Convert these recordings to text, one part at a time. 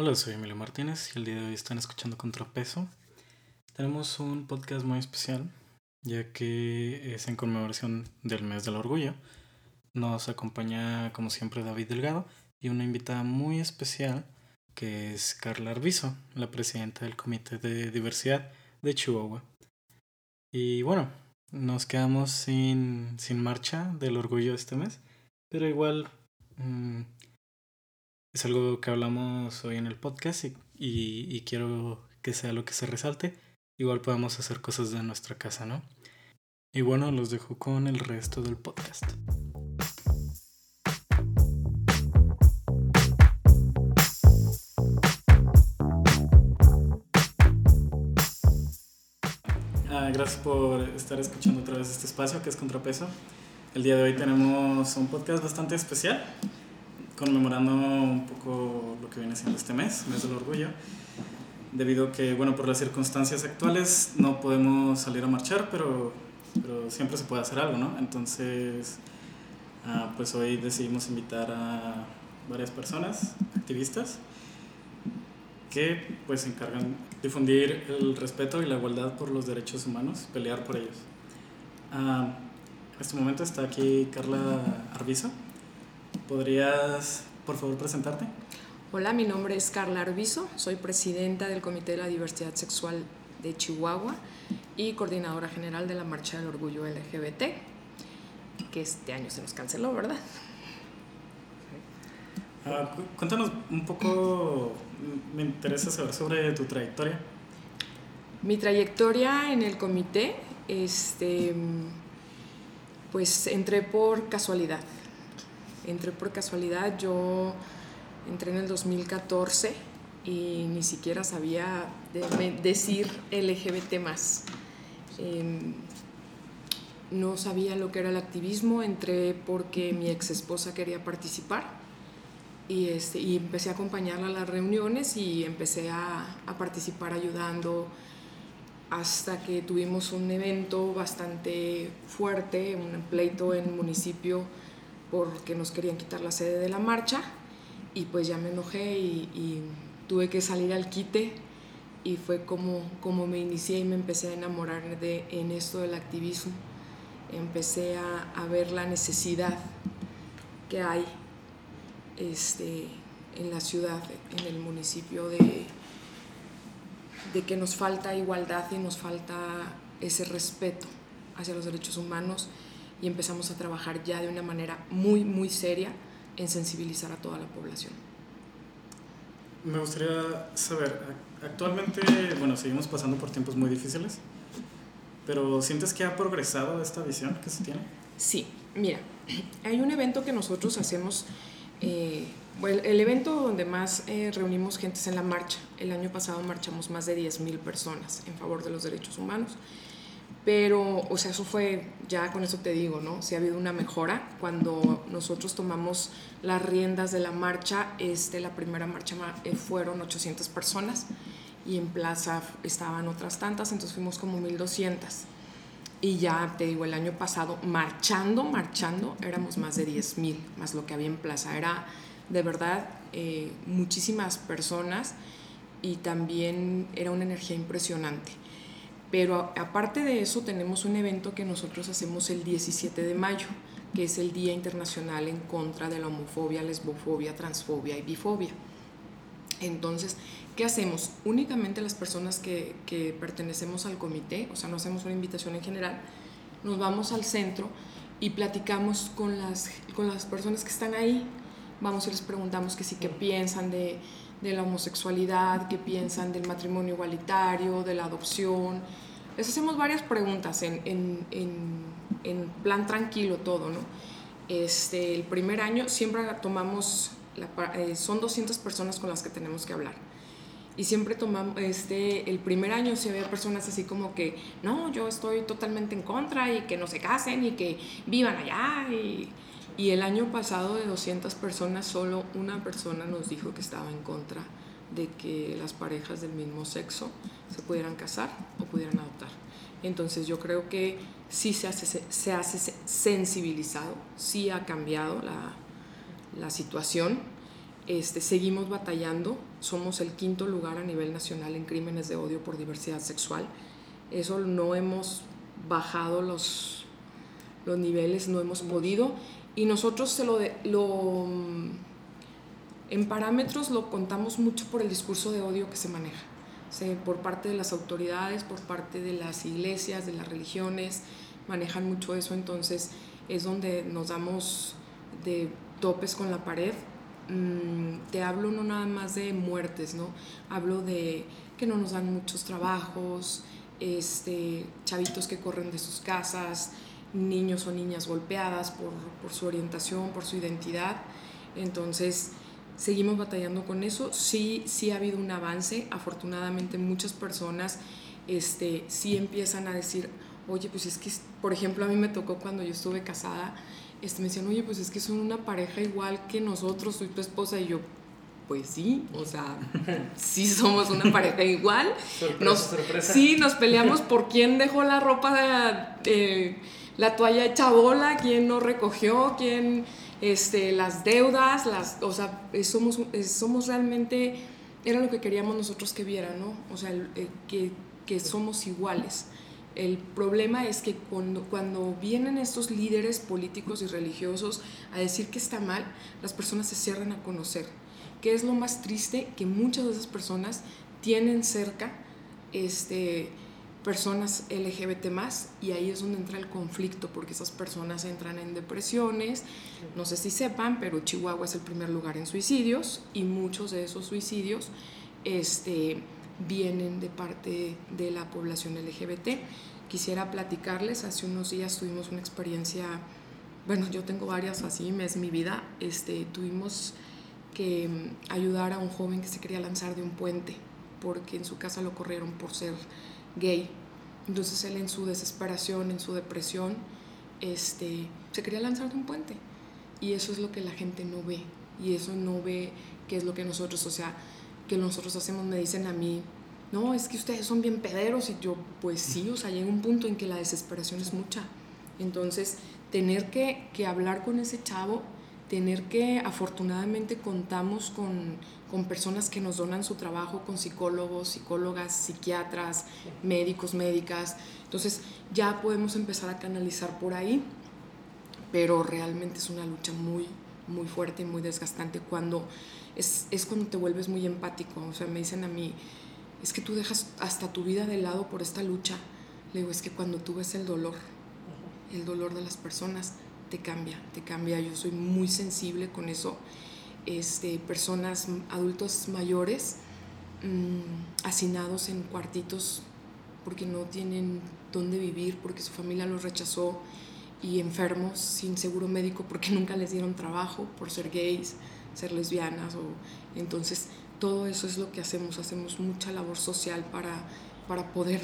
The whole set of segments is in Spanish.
Hola, soy Emilio Martínez y el día de hoy están escuchando Contrapeso. Tenemos un podcast muy especial, ya que es en conmemoración del mes del orgullo. Nos acompaña, como siempre, David Delgado y una invitada muy especial que es Carla Arbizo, la presidenta del Comité de Diversidad de Chihuahua. Y bueno, nos quedamos sin, sin marcha del orgullo este mes, pero igual mmm, es algo que hablamos hoy en el podcast y, y, y, quiero que sea lo que se resalte. Igual podemos hacer cosas de nuestra casa, ¿no? Y bueno, los dejo con el resto del podcast. Ah, gracias por estar escuchando otra vez este espacio que es Contrapeso. El día de hoy tenemos un podcast bastante especial conmemorando un poco lo que viene siendo este mes, mes del orgullo, debido a que, bueno, por las circunstancias actuales no podemos salir a marchar, pero, pero siempre se puede hacer algo, ¿no? Entonces, uh, pues hoy decidimos invitar a varias personas, activistas, que pues se encargan de difundir el respeto y la igualdad por los derechos humanos, pelear por ellos. Uh, en este momento está aquí Carla Arbizo. ¿Podrías, por favor, presentarte? Hola, mi nombre es Carla Arbizo, soy presidenta del Comité de la Diversidad Sexual de Chihuahua y coordinadora general de la Marcha del Orgullo LGBT, que este año se nos canceló, ¿verdad? Uh, cuéntanos un poco, me interesa saber sobre tu trayectoria. Mi trayectoria en el comité, este, pues entré por casualidad entré por casualidad, yo entré en el 2014 y ni siquiera sabía de decir LGBT más. Eh, no sabía lo que era el activismo, entré porque mi ex esposa quería participar y, este, y empecé a acompañarla a las reuniones y empecé a, a participar ayudando hasta que tuvimos un evento bastante fuerte, un pleito en municipio porque nos querían quitar la sede de la marcha y pues ya me enojé y, tuve que salir al quite y fue como, como me inicié y me empecé a enamorar de, en esto del activismo. Empecé a, a ver la necesidad que hay este, en la ciudad, en el municipio, de, de que nos falta igualdad y nos falta ese respeto hacia los derechos humanos y empezamos a trabajar ya de una manera muy, muy seria en sensibilizar a toda la población. Me gustaría saber, actualmente, bueno, seguimos pasando por tiempos muy difíciles, pero ¿sientes que ha progresado esta visión que se tiene? Sí, mira, hay un evento que nosotros hacemos, eh, bueno, el evento donde más eh, reunimos gente es en la marcha. El año pasado marchamos más de 10.000 personas en favor de los derechos humanos pero, o sea, eso fue, ya con eso te digo, ¿no? Si ha habido una mejora. Cuando nosotros tomamos las riendas de la marcha, este, la primera marcha eh, fueron 800 personas y en plaza estaban otras tantas, entonces fuimos como 1200. Y ya te digo, el año pasado, marchando, marchando, éramos más de 10.000, más lo que había en plaza. Era de verdad eh, muchísimas personas y también era una energía impresionante. Pero aparte de eso tenemos un evento que nosotros hacemos el 17 de mayo, que es el Día Internacional en contra de la homofobia, lesbofobia, transfobia y bifobia. Entonces, ¿qué hacemos? Únicamente las personas que, que, pertenecemos al comité, o sea, no hacemos una invitación en general, nos vamos al centro y platicamos con las, con las personas que están ahí. Vamos y les preguntamos que sí, qué piensan de, de la homosexualidad, qué piensan del matrimonio igualitario, de la adopción. Les hacemos varias preguntas en, en, en, plan tranquilo todo, ¿no? Este, el primer año siempre tomamos, eh, son 200 personas con las que tenemos que hablar. Y siempre tomamos, este, el primer año si había personas así como que, no, yo estoy totalmente en contra y que no se casen y que vivan allá y y el año pasado de 200 personas, solo una persona nos dijo que estaba en contra de que las parejas del mismo sexo se pudieran casar o pudieran adoptar. Entonces yo creo que sí se hace, se hace sensibilizado, sí ha cambiado la, la situación Este, seguimos batallando, somos el quinto lugar a nivel nacional en crímenes de odio por diversidad sexual. Eso no hemos bajado los, los niveles, no hemos podido. Y nosotros se lo, lo en parámetros lo contamos mucho por el discurso de odio que se maneja, por parte de las autoridades, por parte de las iglesias, de las religiones, manejan mucho eso, entonces es donde nos damos de topes con la pared. Mm, te hablo no nada más de muertes, ¿no? Hablo de que no nos dan muchos trabajos, este, chavitos que corren de sus casas, niños o niñas golpeadas por, por su orientación, por su identidad. Entonces, seguimos batallando con eso. Sí, sí ha habido un avance. Afortunadamente muchas personas este, sí empiezan a decir, oye, pues es que, por ejemplo, a mí me tocó cuando yo estuve casada, este, me decían, oye, pues es que son una pareja igual que nosotros, soy tu esposa, y yo, pues sí, o sea, sí somos una pareja igual. Sorpresa, sorpresa. Sí, nos peleamos por quién dejó la ropa, de, la toalla hecha bola, quién no recogió, quién este, las deudas, las, o sea, somos, somos realmente, era lo que queríamos nosotros que vieran, ¿no? O sea, que, que, somos iguales. El problema es que cuando, cuando vienen estos líderes políticos y religiosos a decir que está mal, las personas se cierran a conocer. ¿Qué es lo más triste? Que muchas de esas personas tienen cerca este, personas LGBT más y ahí es donde entra el conflicto porque esas personas entran en depresiones, no sé si sepan, pero Chihuahua es el primer lugar en suicidios y muchos de esos suicidios este, vienen de parte de la población LGBT. Quisiera platicarles, hace unos días tuvimos una experiencia, bueno, yo tengo varias así, es mi vida, este, tuvimos que mm, ayudar a un joven que se quería lanzar de un puente porque en su casa lo corrieron por ser gay. Entonces él en su desesperación, en su depresión, este, se quería lanzar de un puente. Y eso es lo que la gente no ve. Y eso no ve qué es lo que nosotros, o sea, que nosotros hacemos. Me dicen a mí, no, es que ustedes son bien pederos. Y yo, pues sí, o sea, llega un punto en que la desesperación es mucha. Entonces, tener que, que hablar con ese chavo, tener que, afortunadamente, contamos con con personas que nos donan su trabajo, con psicólogos, psicólogas, psiquiatras, médicos, médicas. Entonces ya podemos empezar a canalizar por ahí, pero realmente es una lucha muy, muy fuerte y muy desgastante cuando es, es cuando te vuelves muy empático. O sea, me dicen a mí, es que tú dejas hasta tu vida de lado por esta lucha. Le digo, es que cuando tú ves el dolor, el dolor de las personas, te cambia, te cambia. Yo soy muy sensible con eso este, personas, adultos mayores, mm, hacinados en cuartitos porque no tienen dónde vivir, porque su familia los rechazó, y enfermos sin seguro médico porque nunca les dieron trabajo por ser gays, ser lesbianas. O, entonces, todo eso es lo que hacemos, hacemos mucha labor social para, para poder,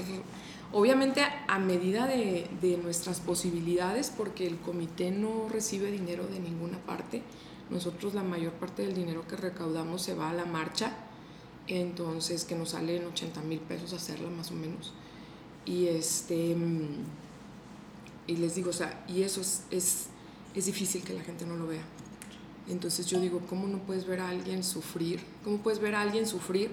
obviamente a medida de, nuestras posibilidades, porque el comité no recibe dinero de ninguna parte, nosotros la mayor parte del dinero que recaudamos se va a la marcha, entonces que nos salen 80 mil pesos hacerla más o menos. Y este y les digo, o sea, y eso es, es, es difícil que la gente no lo vea. Entonces yo digo, ¿cómo no puedes ver a alguien sufrir? ¿Cómo puedes ver a alguien sufrir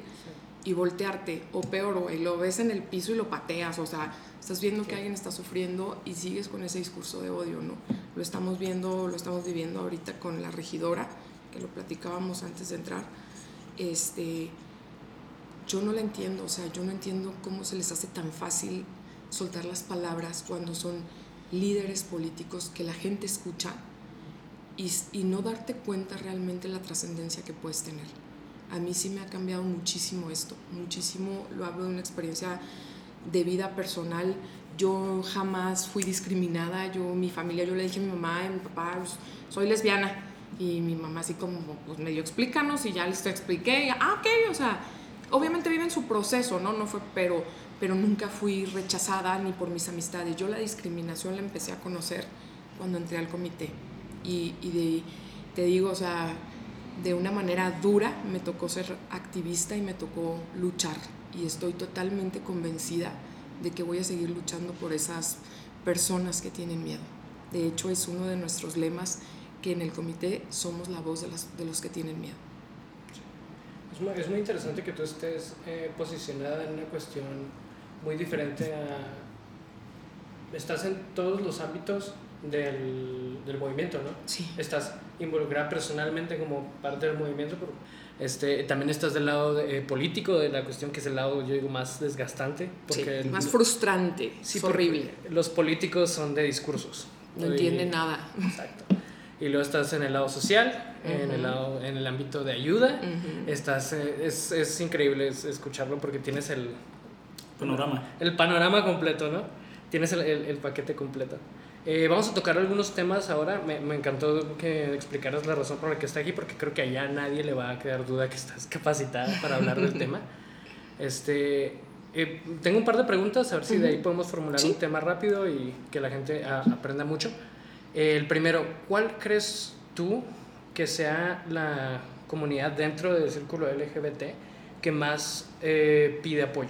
y voltearte? O peor, lo ves en el piso y lo pateas, o sea, estás viendo que alguien está sufriendo y sigues con ese discurso de odio, ¿no? Lo estamos viendo, lo estamos viviendo ahorita con la regidora, que lo platicábamos antes de entrar. Este, yo no la entiendo, o sea, yo no entiendo cómo se les hace tan fácil soltar las palabras cuando son líderes políticos que la gente escucha y, y no darte cuenta realmente la trascendencia que puedes tener. A mí sí me ha cambiado muchísimo esto, muchísimo, lo hablo de una experiencia de vida personal, yo jamás fui discriminada, yo, mi familia, yo le dije a mi mamá y a mi papá, pues, soy lesbiana. Y mi mamá así como, pues medio explícanos y ya les expliqué, y, ah, ok, o sea, obviamente viven su proceso, ¿no? No fue, pero, pero nunca fui rechazada ni por mis amistades. Yo la discriminación la empecé a conocer cuando entré al comité. Y, y te digo, o sea, de una manera dura me tocó ser activista y me tocó luchar y estoy totalmente convencida de que voy a seguir luchando por esas personas que tienen miedo. De hecho, es uno de nuestros lemas que en el comité somos la voz de, las, de los que tienen miedo. Es muy, es muy interesante que tú estés eh, posicionada en una cuestión muy diferente a... Estás en todos los ámbitos del, del movimiento, ¿no? Sí. Estás involucrada personalmente como parte del movimiento, pero este, también estás del lado de- eh, político de la cuestión, que es el lado, yo digo, más desgastante. Sí, Porque más frustrante, Sí, es horrible. Los políticos son de discursos. No entienden nada. Exacto. Y luego estás en el lado social, en, el lado, en el ámbito de ayuda. Ujú. Estás, eh, es, es increíble es- escucharlo porque tienes el, Panorama. el panorama completo, ¿no? Tienes el, el- el paquete completo. Eh, vamos a tocar algunos temas ahora. Me, me encantó que explicaras la razón por la que está aquí, porque creo que allá nadie le va a quedar duda que estás capacitada para hablar del tema. Este, eh, tengo un par de preguntas, a ver si de ahí podemos formular Sí. un tema rápido y que la gente a- aprenda mucho. Eh, el primero, ¿cuál crees tú que sea la comunidad dentro del círculo LGBT que más eh, pide apoyo?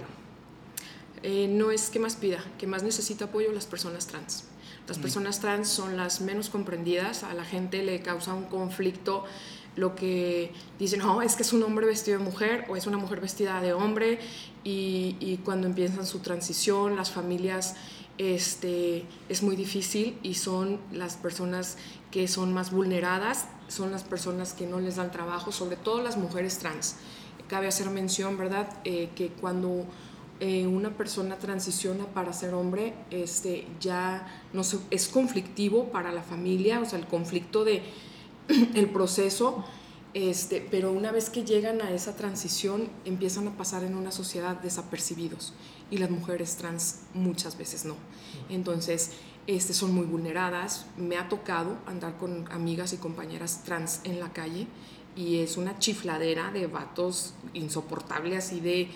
No es que más pida, que más necesita apoyo las personas trans. Las personas trans son las menos comprendidas, a la gente le causa un conflicto lo que dicen, no, es que es un hombre vestido de mujer o es una mujer vestida de hombre y, y cuando empiezan su transición, las familias, este, es muy difícil y son las personas que son más vulneradas, son las personas que no les dan trabajo, sobre todo las mujeres trans. Cabe hacer mención, ¿verdad?, Eh, que cuando eh, una persona transiciona para ser hombre, este, ya no es conflictivo para la familia, o sea, el conflicto de el proceso, este, pero una vez que llegan a esa transición, empiezan a pasar en una sociedad desapercibidos y las mujeres trans muchas veces no. Entonces, este, son muy vulneradas. Me ha tocado andar con amigas y compañeras trans en la calle y es una chifladera de vatos insoportable así de,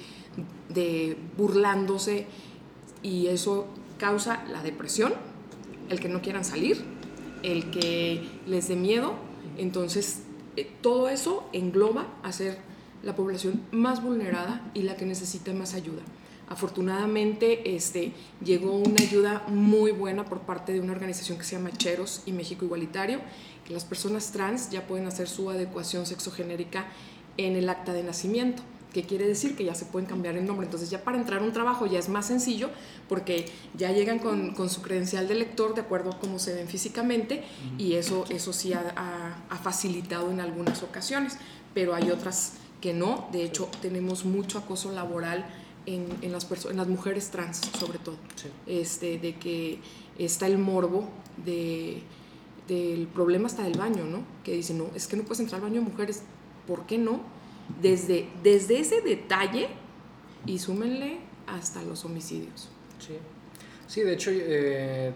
de burlándose y eso causa la depresión, el que no quieran salir, el que les dé miedo. Entonces, eh, todo eso engloba a ser la población más vulnerada y la que necesita más ayuda. Afortunadamente, este, llegó una ayuda muy buena por parte de una organización que se llama Cheros y México Igualitario, que las personas trans ya pueden hacer su adecuación sexogenérica en el acta de nacimiento que quiere decir que ya se pueden cambiar el nombre. Entonces ya para entrar a un trabajo ya es más sencillo porque ya llegan con, con su credencial de lector de acuerdo a cómo se ven físicamente y eso, eso sí ha, ha- ha facilitado en algunas ocasiones, pero hay otras que no. De hecho, tenemos mucho acoso laboral en, en las, en las mujeres trans, sobre todo. Sí. Este, de que está el morbo de, del problema hasta del baño, ¿no? Que dicen, no, es que no puedes entrar al baño de mujeres. ¿Por qué no? Desde, desde ese detalle y súmenle hasta los homicidios. Sí, sí de hecho, eh,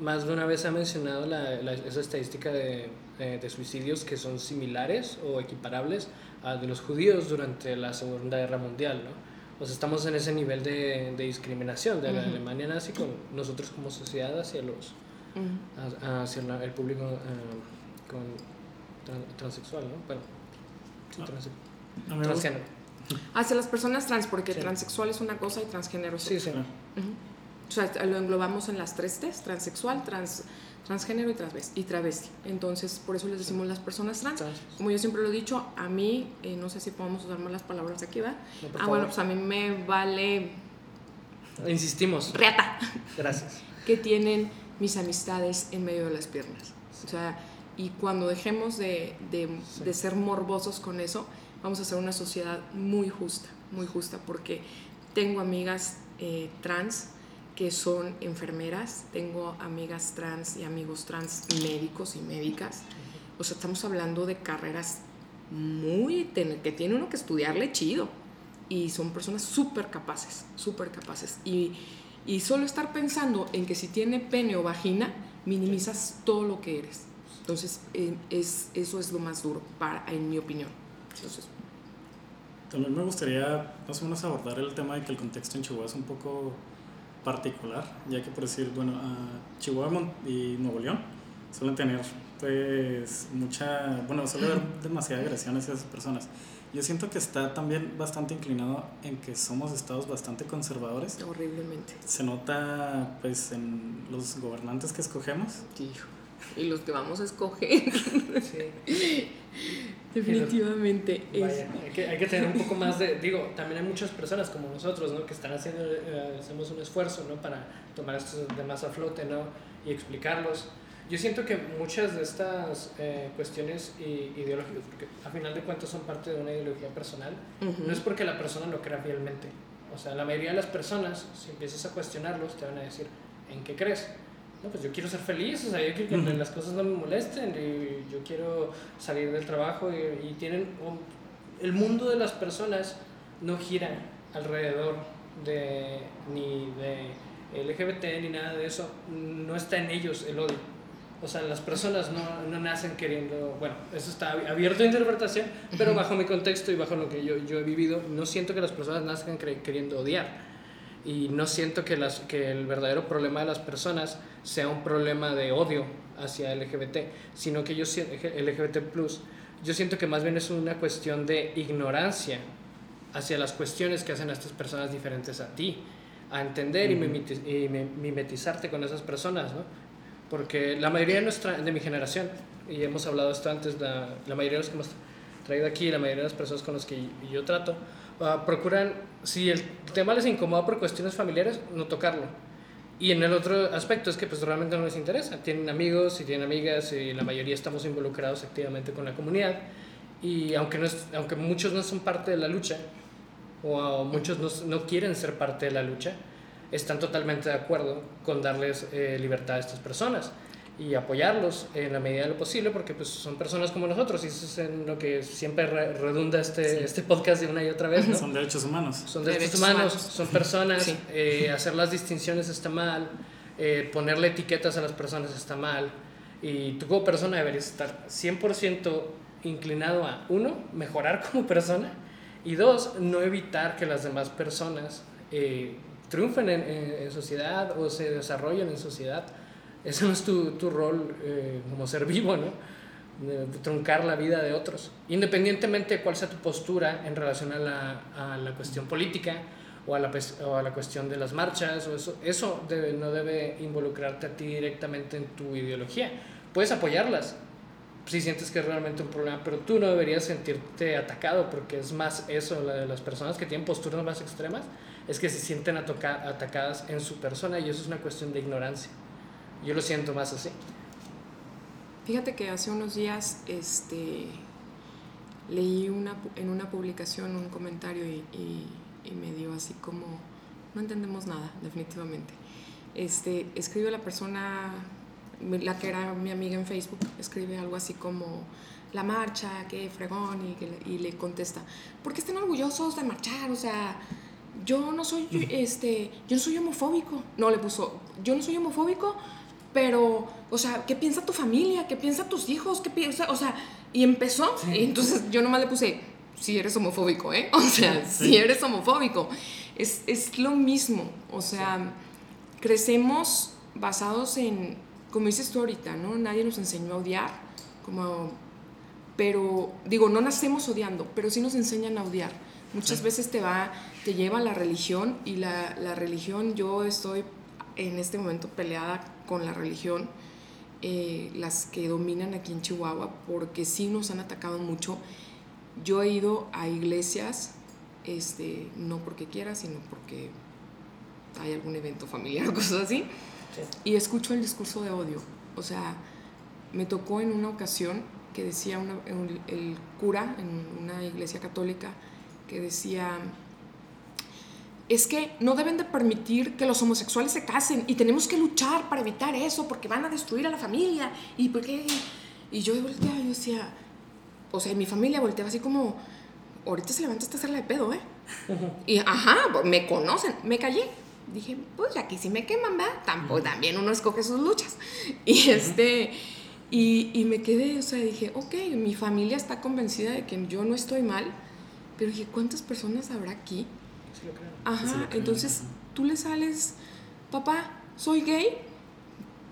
más de una vez ha mencionado la, la- esa estadística de, eh, de suicidios que son similares o equiparables a de los judíos durante la Segunda Guerra Mundial, ¿no? O sea, estamos en ese nivel de, de discriminación de la. Alemania nazi con nosotros como sociedad hacia, los, a- hacia la- el público con transexual, ¿no? Bueno, sí, Ah. gusta- transgénero. Hacia las personas trans, porque Sí. transexual es una cosa y transgénero es Sí, otra. sí. Ah, Ujú. O sea, lo englobamos en las tres T's, transexual, trans, transgénero y travesti, y travesti. Entonces, por eso les decimos las personas trans. Trans. Como yo siempre lo he dicho, a mí, eh, no sé si podemos usar más las palabras aquí, ¿va? No, Ah, bueno, favor. pues a mí me vale Insistimos. reata Gracias. que tienen mis amistades en medio de las piernas. O sea, y cuando dejemos de, de, Sí. de ser morbosos con eso, vamos a ser una sociedad muy justa, muy justa, porque tengo amigas eh, trans que son enfermeras, tengo amigas trans y amigos trans médicos y médicas. O sea, estamos hablando de carreras muy, que tiene uno que estudiarle chido. Y son personas súper capaces, súper capaces. Y, y solo estar pensando en que si tiene pene o vagina, minimizas todo lo que eres. Entonces, eh, es, eso es lo más duro, para, en mi opinión. Entonces, También me gustaría más o menos abordar el tema de que el contexto en Chihuahua es un poco particular, ya que por decir, bueno, a Chihuahua y Nuevo León suelen tener pues mucha, bueno, suele haber demasiada agresión hacia esas personas. Yo siento que está también bastante inclinado en que somos estados bastante conservadores. horriblemente. Se nota pues en los gobernantes que escogemos. Hijo. Y los que vamos a escoger. Sí. Definitivamente. Vaya, hay, que, hay, que, tener un poco más de, digo, también hay muchas personas como nosotros, ¿no? Que están haciendo, eh, hacemos un esfuerzo, ¿no? Para tomar estos demás a flote, ¿no? Y explicarlos. Yo siento que muchas de estas eh, cuestiones ideológicas, porque a final de cuentas son parte de una ideología personal, no es porque la persona lo crea fielmente. O sea, la mayoría de las personas, si empiezas a cuestionarlos, te van a decir, ¿en qué crees? No, pues yo quiero ser feliz, o sea, yo quiero que las cosas no me molesten, y yo quiero salir del trabajo y, tienen... el mundo de las personas no gira alrededor de ni de LGBT ni nada de eso, no está en ellos el odio. O sea, las personas no, no nacen queriendo, bueno, eso está abierto a interpretación, pero bajo mi contexto y bajo lo que yo, yo he vivido, no siento que las personas nazcan queriendo odiar y no siento que, las, que el verdadero problema de las personas sea un problema de odio hacia LGBT, sino que yo LGBT+, yo siento que más bien es una cuestión de ignorancia hacia las cuestiones que hacen a estas personas diferentes a ti, a entender y, mimetizarte con esas personas, ¿no? Porque la mayoría de, nuestra, de mi generación, y hemos hablado esto antes, la, la mayoría de los que hemos traído aquí, la mayoría de las personas con las que yo trato, uh, procuran, si el tema les incomoda por cuestiones familiares, no tocarlo. Y en el otro aspecto es que pues realmente no les interesa. Tienen amigos y tienen amigas y la mayoría estamos involucrados activamente con la comunidad. Y aunque, no es, aunque muchos no son parte de la lucha, o muchos no, no, quieren ser parte de la lucha, están totalmente de acuerdo con darles eh, libertad a estas personas y apoyarlos en la medida de lo posible porque pues son personas como nosotros y eso es en lo que siempre redunda este, este podcast de una y otra vez. ¿no? Son derechos humanos. Son derechos, humanos, son personas, eh, hacer las distinciones está mal, eh, ponerle etiquetas a las personas está mal y tú como persona deberías estar 100% inclinado a, uno, mejorar como persona y dos, no evitar que las demás personas eh, triunfen en, en sociedad o se desarrollen en sociedad ese no es tu, tu rol eh, como ser vivo, ¿no? truncar la vida de otros, independientemente de cuál sea tu postura en relación a la, a la cuestión política o a, la, o a la cuestión de las marchas, o eso, eso debe, no debe involucrarte a ti directamente en tu ideología. Puedes apoyarlas si sientes que es realmente un problema, pero tú no deberías sentirte atacado, porque es más eso, la de las personas que tienen posturas más extremas, es que se sienten atacadas en su persona y eso es una cuestión de ignorancia. Yo lo siento más así. Fíjate que hace unos días este, leí una, en una publicación un comentario y, y, me dio así como, no entendemos nada, definitivamente. Este, escribe la persona, la que era mi amiga en Facebook, escribe algo así como, la marcha, qué fregón, y, y le contesta, ¿por qué están orgullosos de marchar? O sea, yo no soy, este, yo no soy homofóbico. No, le puso, yo no soy homofóbico, pero, o sea, ¿qué piensa tu familia? ¿Qué piensa tus hijos? ¿Qué piensa? O sea, y empezó, y entonces yo nomás le puse, si eres homofóbico, ¿eh? O sea, si eres homofóbico. Es, es, lo mismo, o sea, crecemos basados en, como dices tú ahorita, ¿no? Nadie nos enseñó a odiar, como, pero, digo, no nacemos odiando, pero sí nos enseñan a odiar. Muchas veces te va, te lleva la religión y la, la religión, yo estoy en este momento peleada con la religión, eh, las que dominan aquí en Chihuahua, porque sí nos han atacado mucho. Yo he ido a iglesias, este, no porque quiera, sino porque hay algún evento familiar o cosas así, y escucho el discurso de odio. O sea, me tocó en una ocasión que decía el cura en una iglesia católica, que decía, es que no deben de permitir que los homosexuales se casen y tenemos que luchar para evitar eso porque van a destruir a la familia. Y porque y yo volteaba yo decía o sea mi familia volteaba así como ahorita se levanta esta hacerla de pedo eh y ajá me conocen me callé. Dije pues aquí sí me queman ¿verdad? tampoco también uno escoge sus luchas. Y este y, y me quedé o sea dije ok mi familia está convencida de que yo no estoy mal pero dije cuántas personas habrá aquí Ajá, entonces tú le sales, papá, soy gay.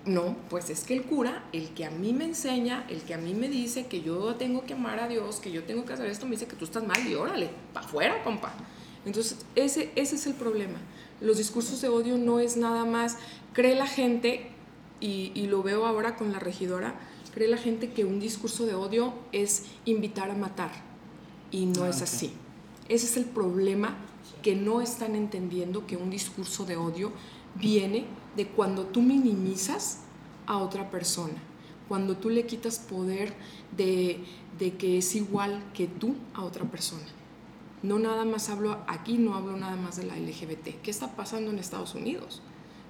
No, pues es que el cura, el que a mí me enseña, el que a mí me dice que yo tengo que amar a Dios, que yo tengo que hacer esto, me dice que tú estás mal y órale, para afuera, compa. Entonces, ese, ese es el problema. Los discursos de odio no es nada más, cree la gente, y, y lo veo ahora con la regidora, cree la gente que un discurso de odio es invitar a matar y no Ah, es así. Ese es el problema que no están entendiendo que un discurso de odio viene de cuando tú minimizas a otra persona, cuando tú le quitas poder de, de que es igual que tú a otra persona. No nada más hablo aquí, no hablo nada más de la LGBT. ¿Qué está pasando en Estados Unidos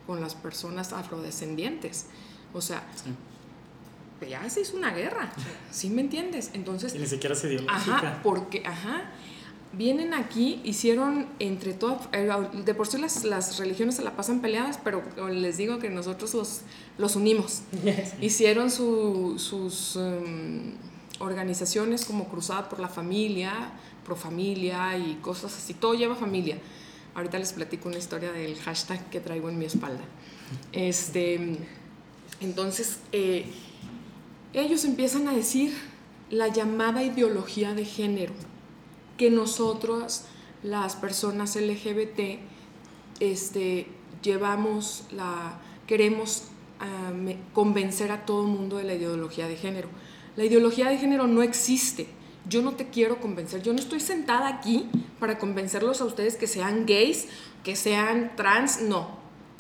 con las personas afrodescendientes? O sea, Sí. ya se hizo una guerra, ¿sí me entiendes? Entonces, Y ni siquiera es ideológica. Ajá, porque, ajá, vienen aquí, hicieron entre todas, eh, de por sí las, las religiones se la pasan peleadas, pero les digo que nosotros los, los unimos. Hicieron su- sus em, organizaciones como Cruzada por la Familia, Pro Familia y cosas así, todo lleva familia. Ahorita les platico una historia del hashtag que traigo en mi espalda. Este, entonces, eh, ellos empiezan a decir la llamada ideología de género, que nosotros, las personas LGBT, este, llevamos la, queremos ah, convencer a todo el mundo de la ideología de género. La ideología de género no existe. Yo no te quiero convencer. Yo no estoy sentada aquí para convencerlos a ustedes que sean gays, que sean trans. No.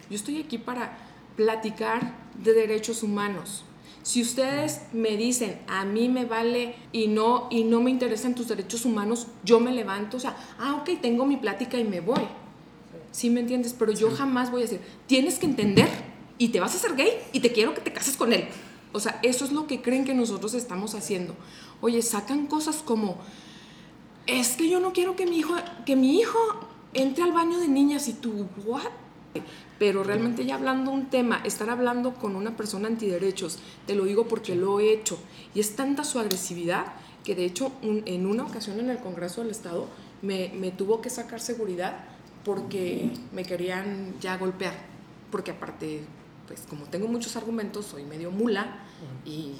Yo estoy aquí para platicar de derechos humanos. Si ustedes me dicen, a mí me vale y no, y no me interesan tus derechos humanos, yo me levanto, o sea, ah, ok, tengo mi plática y me voy. ¿Sí me entiendes? Pero yo jamás voy a decir, tienes que entender y te vas a hacer gay y te quiero que te cases con él. O sea, eso es lo que creen que nosotros estamos haciendo. Oye, sacan cosas como, es que yo no quiero que mi hijo, que mi hijo entre al baño de niñas y tú, ¿what? Pero realmente ya hablando un tema, estar hablando con una persona antiderechos, te lo digo porque lo he hecho. Y es tanta su agresividad que de hecho un- en una ocasión en el Congreso del Estado me, me tuvo que sacar seguridad porque me querían ya golpear. Porque aparte, pues como tengo muchos argumentos, soy medio mula y...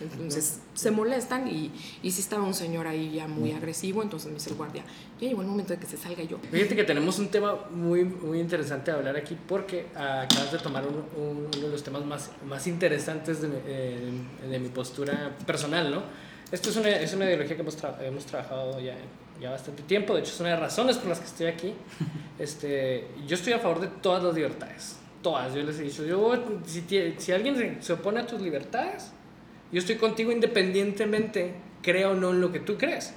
entonces se molestan y, y sí estaba un señor ahí ya muy agresivo, entonces me dice el guardia, ya llegó el momento de que se salga yo. Fíjate que tenemos un tema muy, muy interesante a hablar aquí porque acabas de tomar un- un- uno de los temas más, más interesantes de eh, de mi postura personal, ¿no? Esto es una, es una ideología que hemos, tra- hemos trabajado ya, ya bastante tiempo, de hecho es una de las razones por las que estoy aquí. Este, yo estoy a favor de todas las libertades, todas, yo les he dicho, yo, si, si alguien se- se opone a tus libertades, yo estoy contigo independientemente, crea o no en lo que tú crees.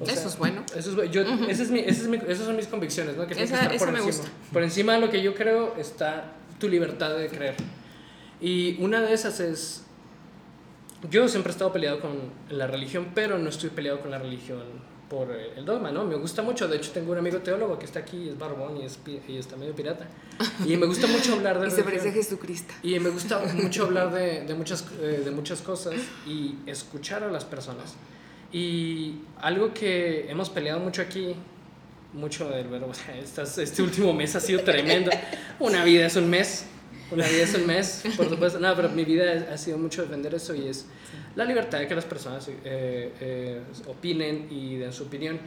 O Eso es bueno. Eso es, yo, ese es mi, ese es mi- esas son mis convicciones, ¿no? Que que Esa- esa por me encima. gusta. Por encima de lo que yo creo está tu libertad de creer. Y una de esas es, yo siempre he estado peleado con la religión, pero no estoy peleado con la religión por el dogma, ¿no? Me gusta mucho, de hecho tengo un amigo teólogo que está aquí, es barbón y, es, y está medio pirata. Y me gusta mucho hablar de Y se parece a Jesucristo. Y me gusta mucho hablar de, de muchas, eh, de muchas cosas y escuchar a las personas. Y algo que hemos peleado mucho aquí, mucho del verbo, estas- este último mes ha sido tremendo. Una vida es un mes, una vida es un mes, por supuesto. No, pero mi vida ha sido mucho defender eso y es la libertad de que las personas eh, eh, opinen y den su opinión.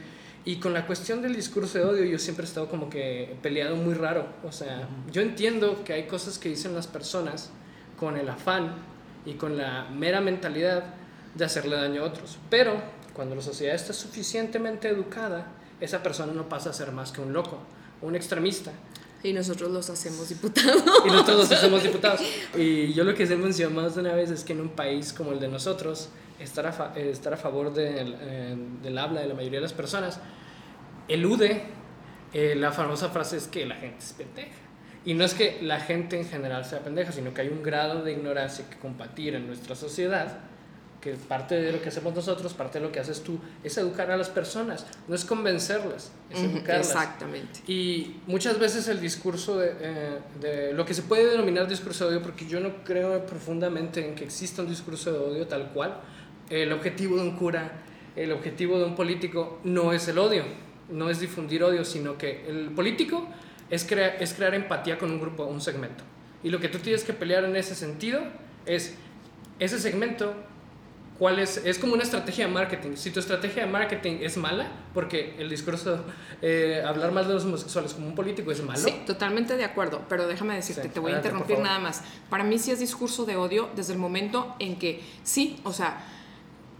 Y con la cuestión del discurso de odio, yo siempre he estado como que peleado muy raro. O sea, yo entiendo que hay cosas que dicen las personas con el afán y con la mera mentalidad de hacerle daño a otros. Pero cuando la sociedad está suficientemente educada, esa persona no pasa a ser más que un loco, un extremista. Y nosotros los hacemos diputados. Y nosotros somos diputados. Y yo lo que se mencionó más de una vez es que en un país como el de nosotros, estar a, fa- eh, estar a favor del, eh, del habla de la mayoría de las personas elude eh, la famosa frase es que la gente es pendeja. Y no es que la gente en general sea pendeja, sino que hay un grado de ignorancia que combatir en nuestra sociedad, que parte de lo que hacemos nosotros, parte de lo que haces tú, es educar a las personas, no es convencerlas, es educarlas. Exactamente. Y muchas veces el discurso de, eh, de lo que se puede denominar discurso de odio, porque yo no creo profundamente en que exista un discurso de odio tal cual. El objetivo de un cura, el objetivo de un político no es el odio, no es difundir odio, sino que el político es, crea- es crear empatía con un grupo, un segmento. Y lo que tú tienes que pelear en ese sentido es ese segmento ¿cuál es? Es como una estrategia de marketing. Si tu estrategia de marketing es mala, porque el discurso, eh, hablar mal de los homosexuales como un político es malo. Sí, totalmente de acuerdo, pero déjame decirte, Sí, te voy a interrumpir nada más. Para mí sí es discurso de odio desde el momento en que sí, o sea,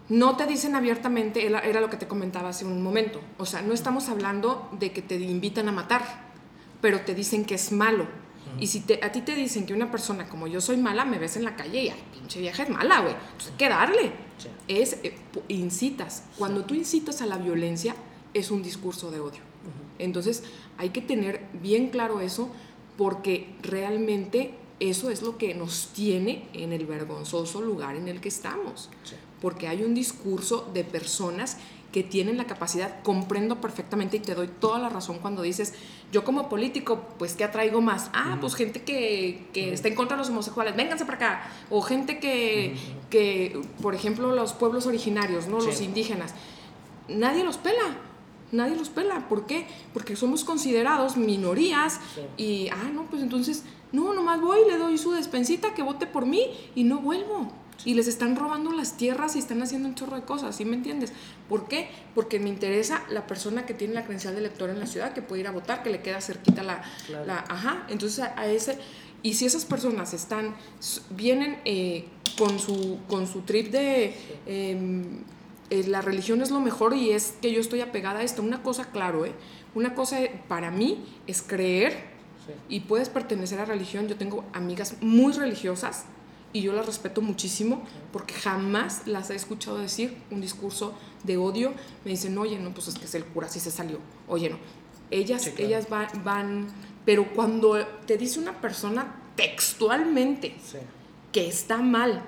no te dicen abiertamente, era lo que te comentaba hace un momento, o sea, no estamos hablando de que te invitan a matar, pero te dicen que es malo. Y si te, a ti te dicen que una persona como yo soy mala, me ves en la calle y, ay, pinche vieja es mala, güey. Pues hay que darle. Sí. Es, eh, incitas. Cuando tú incitas a la violencia, es un discurso de odio. Entonces, hay que tener bien claro eso, porque realmente eso es lo que nos tiene en el vergonzoso lugar en el que estamos. Sí. Porque hay un discurso de personas que tienen la capacidad, comprendo perfectamente y te doy toda la razón cuando dices, yo como político, pues ¿qué atraigo más? Ah, pues gente que, que está en contra de los homosexuales, vénganse para acá. O gente que, que por ejemplo, los pueblos originarios, ¿no? Los indígenas. Nadie los pela. Nadie los pela. ¿Por qué? Porque somos considerados minorías Sí. y, ah, no, pues entonces, no, nomás voy, le doy su despensita, que vote por mí y no vuelvo. Y les están robando las tierras y están haciendo un chorro de cosas, ¿sí me entiendes? ¿Por qué? Porque me interesa la persona que tiene la credencial de elector en la ciudad, que puede ir a votar, que le queda cerquita la... Claro. la ajá, entonces a, a ese... Y si esas personas están, vienen eh, con, su, con su trip de... em, eh, la religión es lo mejor y es que yo estoy apegada a esto. Una cosa, claro, ¿eh? Una cosa para mí es creer Sí. y puedes pertenecer a religión. Yo tengo amigas muy religiosas y yo las respeto muchísimo porque jamás las he escuchado decir un discurso de odio. Me dicen, oye, no, pues es que es el cura, así se salió. Oye, no. Ellas, Sí, claro. ellas van, van, pero cuando te dice una persona textualmente Sí. que está mal.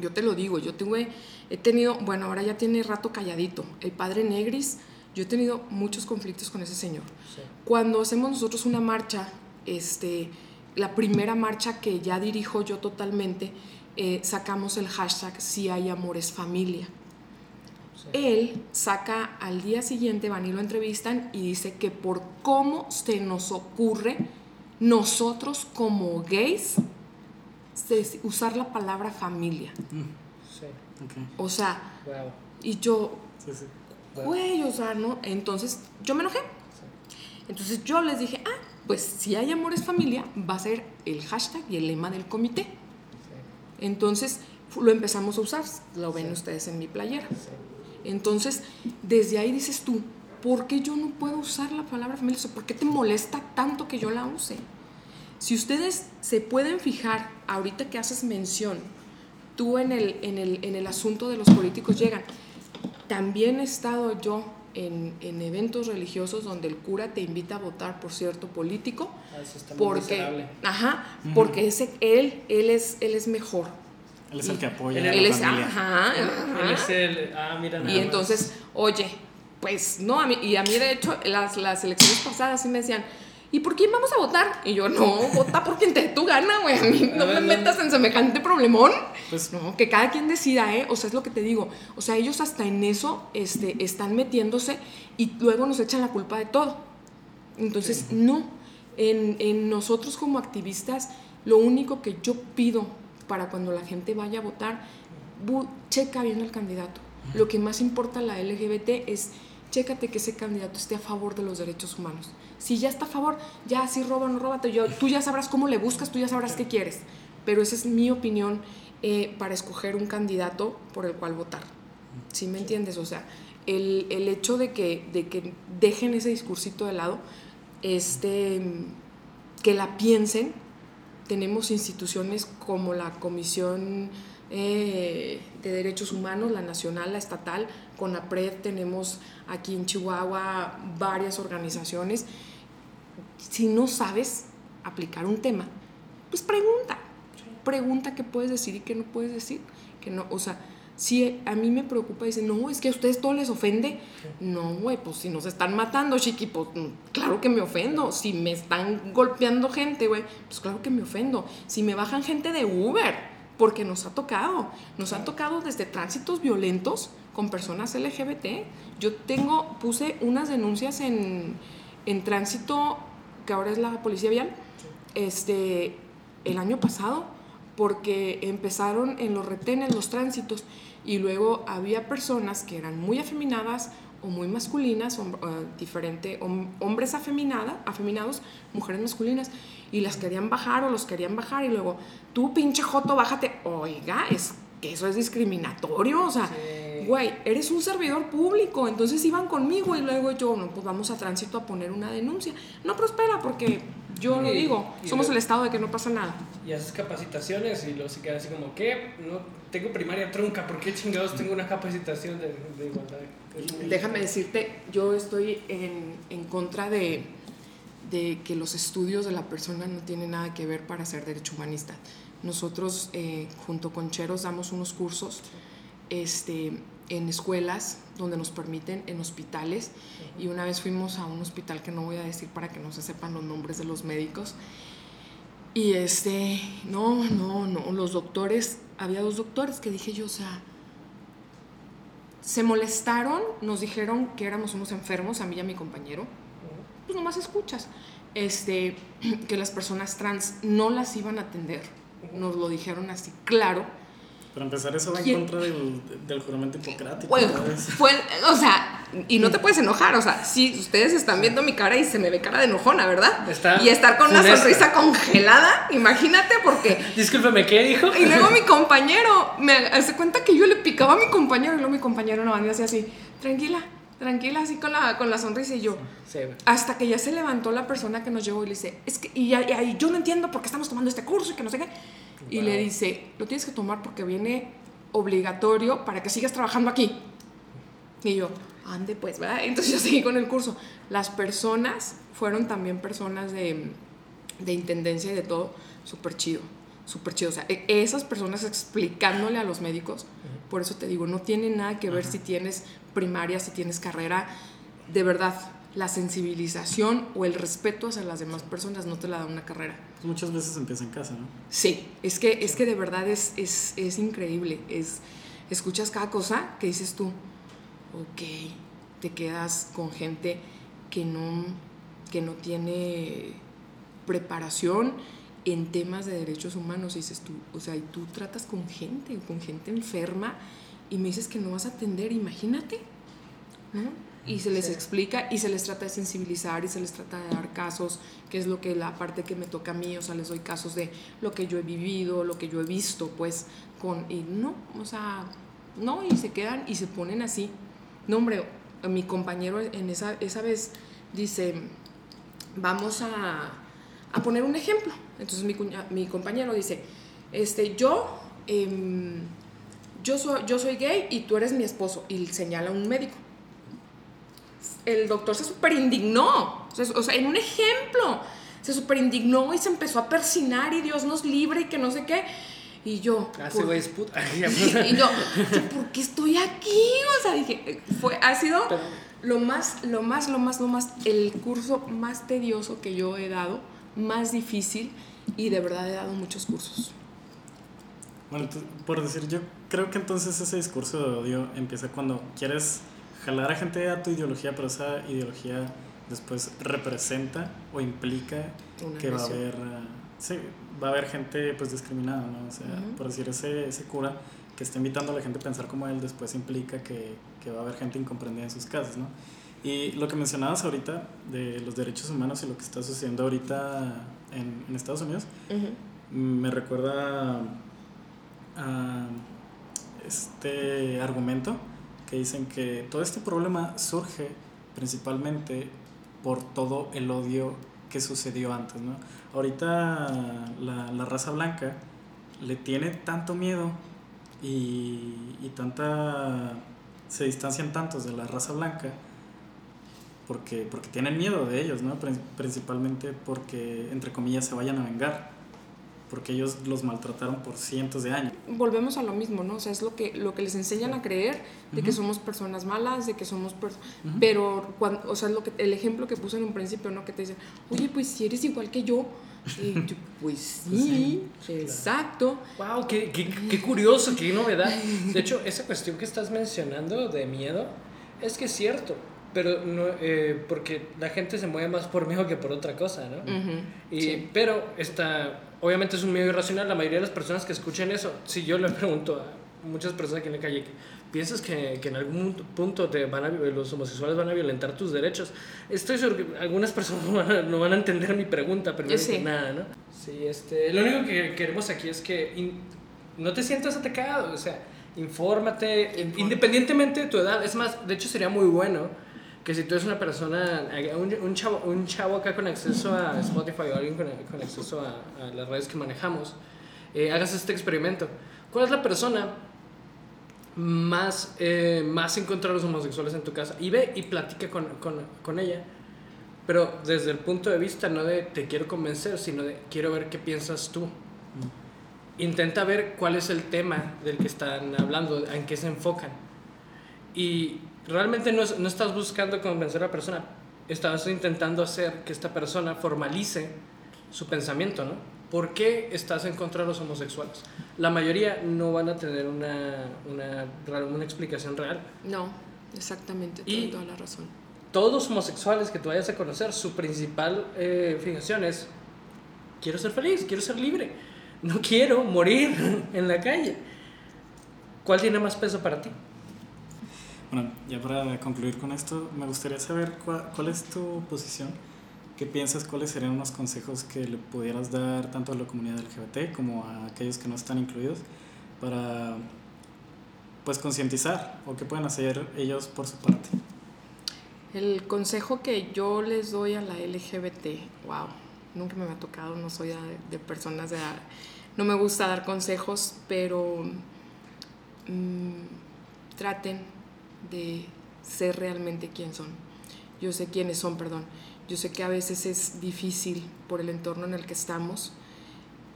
Yo te lo digo, yo tuve, he tenido, bueno, ahora ya tiene rato calladito, el padre Negris, yo he tenido muchos conflictos con ese señor. Sí. Cuando hacemos nosotros una marcha, este, la primera marcha que ya dirijo yo totalmente, eh, sacamos el hashtag Si hay amores familia. Sí. Él saca al día siguiente, van y lo entrevistan y dice que por cómo se nos ocurre nosotros como gays usar la palabra familia. Sí. Ok. O sea, Wow. y yo, Sí, sí. güey, o sea, ¿no? Entonces yo me enojé. Entonces yo les dije, ah, pues si hay amores familia, va a ser el hashtag y el lema del comité. Sí. Entonces lo empezamos a usar, lo ven Sí. ustedes en mi playera. Sí. Entonces, desde ahí dices tú, ¿por qué yo no puedo usar la palabra familia? O sea, ¿por qué te molesta tanto que yo la use? Si ustedes se pueden fijar, ahorita que haces mención, tú en el, en el, en el asunto de los políticos llegan, también he estado yo en, en eventos religiosos donde el cura te invita a votar por cierto político, Ah, eso está muy porque, miserable. ajá, porque ese, él, él, es, él es mejor. Él es el que apoya Él a Él la es, familia. ajá, Él ajá. es el. Ah, mira, nada Y más. entonces, oye, pues no, a mí, y a mí de hecho las, las elecciones pasadas sí me decían, ¿y por quién vamos a votar? Y yo, no, vota por quien te dé tu gana, güey, a mí no me metas en semejante problemón. Pues No, que cada quien decida, ¿eh? O sea, es lo que te digo. O sea, ellos hasta en eso este, están metiéndose y luego nos echan la culpa de todo. Entonces, no. En, en nosotros como activistas, lo único que yo pido para cuando la gente vaya a votar, checa bien el candidato. Lo que más importa a la LGBT es chécate que ese candidato esté a favor de los derechos humanos. Si ya está a favor, ya si roba o no roba, tú ya- tú ya sabrás cómo le buscas, tú ya sabrás qué quieres. Pero esa es mi opinión eh, para escoger un candidato por el cual votar. ¿Sí me entiendes? O sea, el, el hecho de que, de que dejen ese discursito de lado, este, que la piensen, tenemos instituciones como la Comisión eh, de Derechos Humanos, la nacional, la estatal, con la PRED tenemos aquí en Chihuahua varias organizaciones. Si no sabes aplicar un tema, pues pregunta. Pregunta qué puedes decir y qué no puedes decir. Que no, o sea, si a mí me preocupa, dicen, no, es que a ustedes todo les ofende. No, güey, pues si nos están matando, chiqui, pues mm, claro que me ofendo. Si me están golpeando gente, güey, pues claro que me ofendo. Si me bajan gente de Uber, porque nos ha tocado. Nos han tocado desde tránsitos violentos con personas LGBT. Yo tengo, puse unas denuncias en, en tránsito, que ahora es la policía vial, este, el año pasado, porque empezaron en los retenes, los tránsitos, Y luego había personas que eran muy afeminadas o muy masculinas, hom- eh, diferente, hom- hombres afeminada, afeminados, mujeres masculinas, y las querían bajar o los querían bajar y luego, tú pinche joto, bájate. Oiga, es que eso es discriminatorio, o sea, Sí. güey, eres un servidor público, entonces iban conmigo y luego yo, no, pues vamos a tránsito a poner una denuncia. No prospera porque yo lo digo, somos el estado de que no pasa nada. Y haces capacitaciones y luego se queda así como, ¿qué? No, tengo primaria trunca, ¿por qué chingados tengo una capacitación de, de igualdad? Muy- Déjame decirte, yo estoy en, en contra de, de que los estudios de la persona no tienen nada que ver para ser derecho humanista. Nosotros, eh, junto con Cheros, damos unos cursos este, en escuelas donde nos permiten, en hospitales. Y una vez fuimos a un hospital que no voy a decir para que no se sepan los nombres de los médicos. Y este, no, no, no, los doctores, había dos doctores que dije yo, o sea, se molestaron, nos dijeron que éramos unos enfermos, a mí y a mi compañero. Pues nomás escuchas. Este, que las personas trans no las iban a atender. Nos lo dijeron así, claro. Para empezar, eso va en ¿Quién? contra del, del juramento hipocrático. Fue, o sea, y no te puedes enojar, o sea, sí, ustedes están viendo mi cara y se me ve cara de enojona, ¿verdad? Está y estar con una sonrisa congelada, imagínate, porque Discúlpeme, ¿qué dijo? Y luego mi compañero, me hace cuenta que yo le picaba a mi compañero y luego mi compañero no me hacía así, tranquila, tranquila, así con la, con la sonrisa y yo. Sí. Hasta que ya se levantó la persona que nos llevó y le dice, es que, y, ya- y ahí yo no entiendo por qué estamos tomando este curso y que no sé qué. Y le dice, lo tienes que tomar porque viene obligatorio para que sigas trabajando aquí. Y yo, ande pues, ¿verdad? Entonces yo seguí con el curso. Las personas fueron también personas de, de intendencia y de todo, súper chido, súper chido. O sea, e- esas personas explicándole a los médicos, por eso te digo, no tiene nada que ver si tienes primaria, si tienes carrera, de verdad, la sensibilización o el respeto hacia las demás personas no te la da una carrera. Pues muchas veces empieza en casa, ¿no? Sí, es que, es que de verdad es, es, es increíble. Es, escuchas cada cosa que dices tú, ok, te quedas con gente que no, que no tiene preparación en temas de derechos humanos. Dices tú, o sea, y tú tratas con gente, con gente enferma, y me dices que no vas a atender, imagínate, ¿no? Y se les Sí. explica y se les trata de sensibilizar y se les trata de dar casos, que es lo que la parte que me toca a mí, o sea, les doy casos de lo que yo he vivido, lo que yo he visto, pues, con, y no, o sea, no, y se quedan y se ponen así. No, hombre, mi compañero en esa, esa vez dice, vamos a, a poner un ejemplo. Entonces mi, mi compañero dice, este, yo, em, yo, soy, yo soy gay y tú eres mi esposo, y señala a un médico el doctor se super indignó. O sea, en un ejemplo, se super indignó y se empezó a persinar y Dios nos libre y que no sé qué. Y yo, Ah, ese ¿por- es puta. y yo, yo, ¿por qué estoy aquí? O sea, dije, fue, ha sido Pero- lo más, lo más, lo más, lo más, el curso más tedioso que yo he dado, más difícil y de verdad he dado muchos cursos. Bueno, por decir, yo creo que entonces ese discurso de odio empieza cuando quieres jalar a gente a tu ideología, pero esa ideología después representa o implica Una que va a haber, eh, sí, va a haber gente pues discriminada, ¿no? O sea, Ujú. por decir, ese, ese cura que está invitando a la gente a pensar como él, después implica que, que va a haber gente incomprendida en sus casas, ¿no? Y lo que mencionabas ahorita de los derechos humanos y lo que está sucediendo ahorita en, en Estados Unidos, me recuerda a este argumento que dicen que todo este problema surge principalmente por todo el odio que sucedió antes, ¿no? Ahorita la, la raza blanca le tiene tanto miedo y, y tanta... se distancian tantos de la raza blanca porque, porque tienen miedo de ellos, ¿no? Prin- Principalmente porque, entre comillas, se vayan a vengar, porque ellos los maltrataron por cientos de años. volvemos a lo mismo, ¿no? O sea, es lo que, lo que les enseñan a creer de que somos personas malas, de que somos... Ujú. Pero, cuando, o sea, lo que, el ejemplo que puse en un principio, ¿no? Que te dicen, oye, pues si eres igual que yo. Y yo, pues sí, exacto. Wow, qué, qué, qué curioso, qué novedad. De hecho, esa cuestión que estás mencionando de miedo es que es cierto, pero no, eh, porque la gente se mueve más por miedo que por otra cosa, ¿no? Y, sí. Pero está, obviamente es un miedo irracional. La mayoría de las personas que escuchen eso, si yo le pregunto muchas personas aquí en la calle piensas que, que en algún punto te van a, los homosexuales van a violentar tus derechos. Estoy seguro que algunas personas no van a, no van a entender mi pregunta, pero Yo sí. nada, ¿no? Sí, este, lo único que queremos aquí es que in- no te sientas atacado, o sea, infórmate, Infórmate. independientemente de tu edad. Es más, de hecho sería muy bueno que si tú eres una persona, un, un chavo, un chavo acá con acceso a Spotify o alguien con, con acceso a, a las redes que manejamos, eh, hagas este experimento. ¿Cuál es la persona más, eh, más en contra de los homosexuales en tu casa? Y ve y platica con, con, con ella. Pero desde el punto de vista no de te quiero convencer, sino de quiero ver qué piensas tú. Intenta ver cuál es el tema del que están hablando, en qué se enfocan. Y realmente no, es- no estás buscando convencer a la persona, estás intentando hacer que esta persona formalice su pensamiento, ¿no? ¿Por qué estás en contra de los homosexuales? La mayoría no van a tener una, una, una explicación real. No, exactamente, Y- toda la razón. Todos los homosexuales que tú vayas a conocer, su principal eh, fijación es, quiero ser feliz, quiero ser libre, no quiero morir en la calle. ¿Cuál tiene más peso para ti? Bueno, ya para concluir con esto, me gustaría saber cuál, cuál es tu posición. ¿Qué piensas? ¿Cuáles serían unos consejos que le pudieras dar tanto a la comunidad LGBT como a aquellos que no están incluidos para pues concientizar o qué pueden hacer ellos por su parte? El consejo que yo les doy a la LGBT, wow, nunca me ha tocado, no soy de, personas de... No me gusta dar consejos, pero mm, traten de ser realmente quién son. Yo sé quiénes son, perdón. Yo sé que a veces es difícil por el entorno en el que estamos,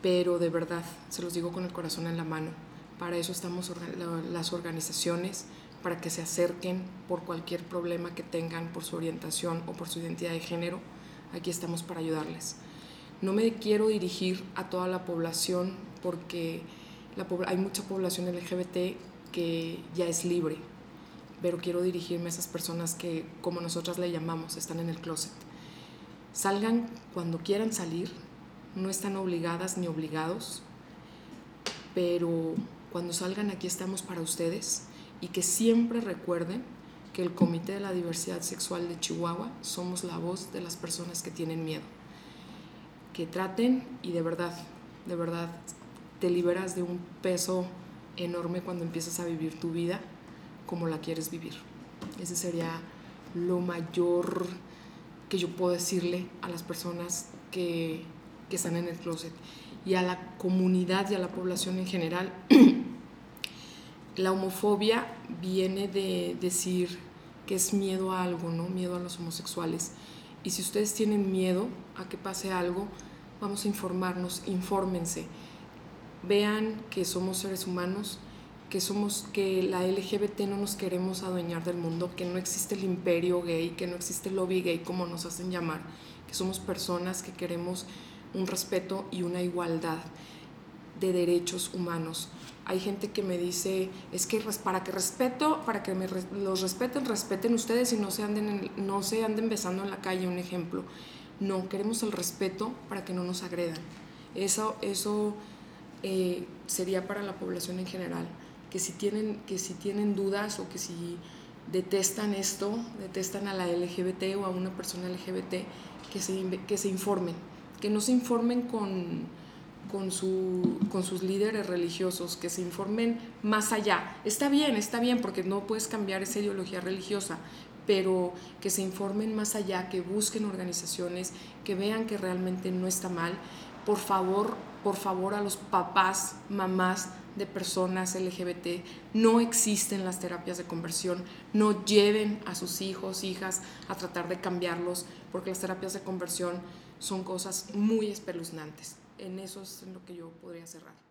pero de verdad, se los digo con el corazón en la mano. Para eso estamos las organizaciones, para que se acerquen por cualquier problema que tengan por su orientación o por su identidad de género. Aquí estamos para ayudarles. No me quiero dirigir a toda la población porque la hay mucha población LGBT que ya es libre, pero quiero dirigirme a esas personas que, como nosotras le llamamos, están en el closet. Salgan cuando quieran salir, no están obligadas ni obligados, pero cuando salgan aquí estamos para ustedes y que siempre recuerden que el Comité de la Diversidad Sexual de Chihuahua somos la voz de las personas que tienen miedo. Que traten y de verdad, de verdad, te liberas de un peso enorme cuando empiezas a vivir tu vida como la quieres vivir. Ese sería lo mayor que yo puedo decirle a las personas que, que están en el closet y a la comunidad y a la población en general. la homofobia viene de decir que es miedo a algo, ¿no? Miedo a los homosexuales. Y si ustedes tienen miedo a que pase algo, vamos a informarnos, infórmense. Vean que somos seres humanos, que somos que la LGBT no nos queremos adueñar del mundo, que no existe el imperio gay, que no existe el lobby gay como nos hacen llamar, que somos personas que queremos un respeto y una igualdad de derechos humanos. Hay gente que me dice, es que para que respeto, para que me los respeten, respeten ustedes y no se anden en- no se anden besando en la calle, un ejemplo. No, queremos el respeto para que no nos agredan. Eso, eso eh, sería para la población en general. Que si, tienen, que si tienen dudas o que si detestan esto, detestan a la LGBT o a una persona LGBT, que se, que se informen. Que no se informen con, con, su, con sus líderes religiosos, que se informen más allá. Está bien, está bien, porque no puedes cambiar esa ideología religiosa, pero que se informen más allá, que busquen organizaciones, que vean que realmente no está mal. Por favor, por favor, a los papás, mamás de personas LGBT, no existen las terapias de conversión, no lleven a sus hijos, hijas a tratar de cambiarlos, porque las terapias de conversión son cosas muy espeluznantes. En eso es en lo que yo podría cerrar.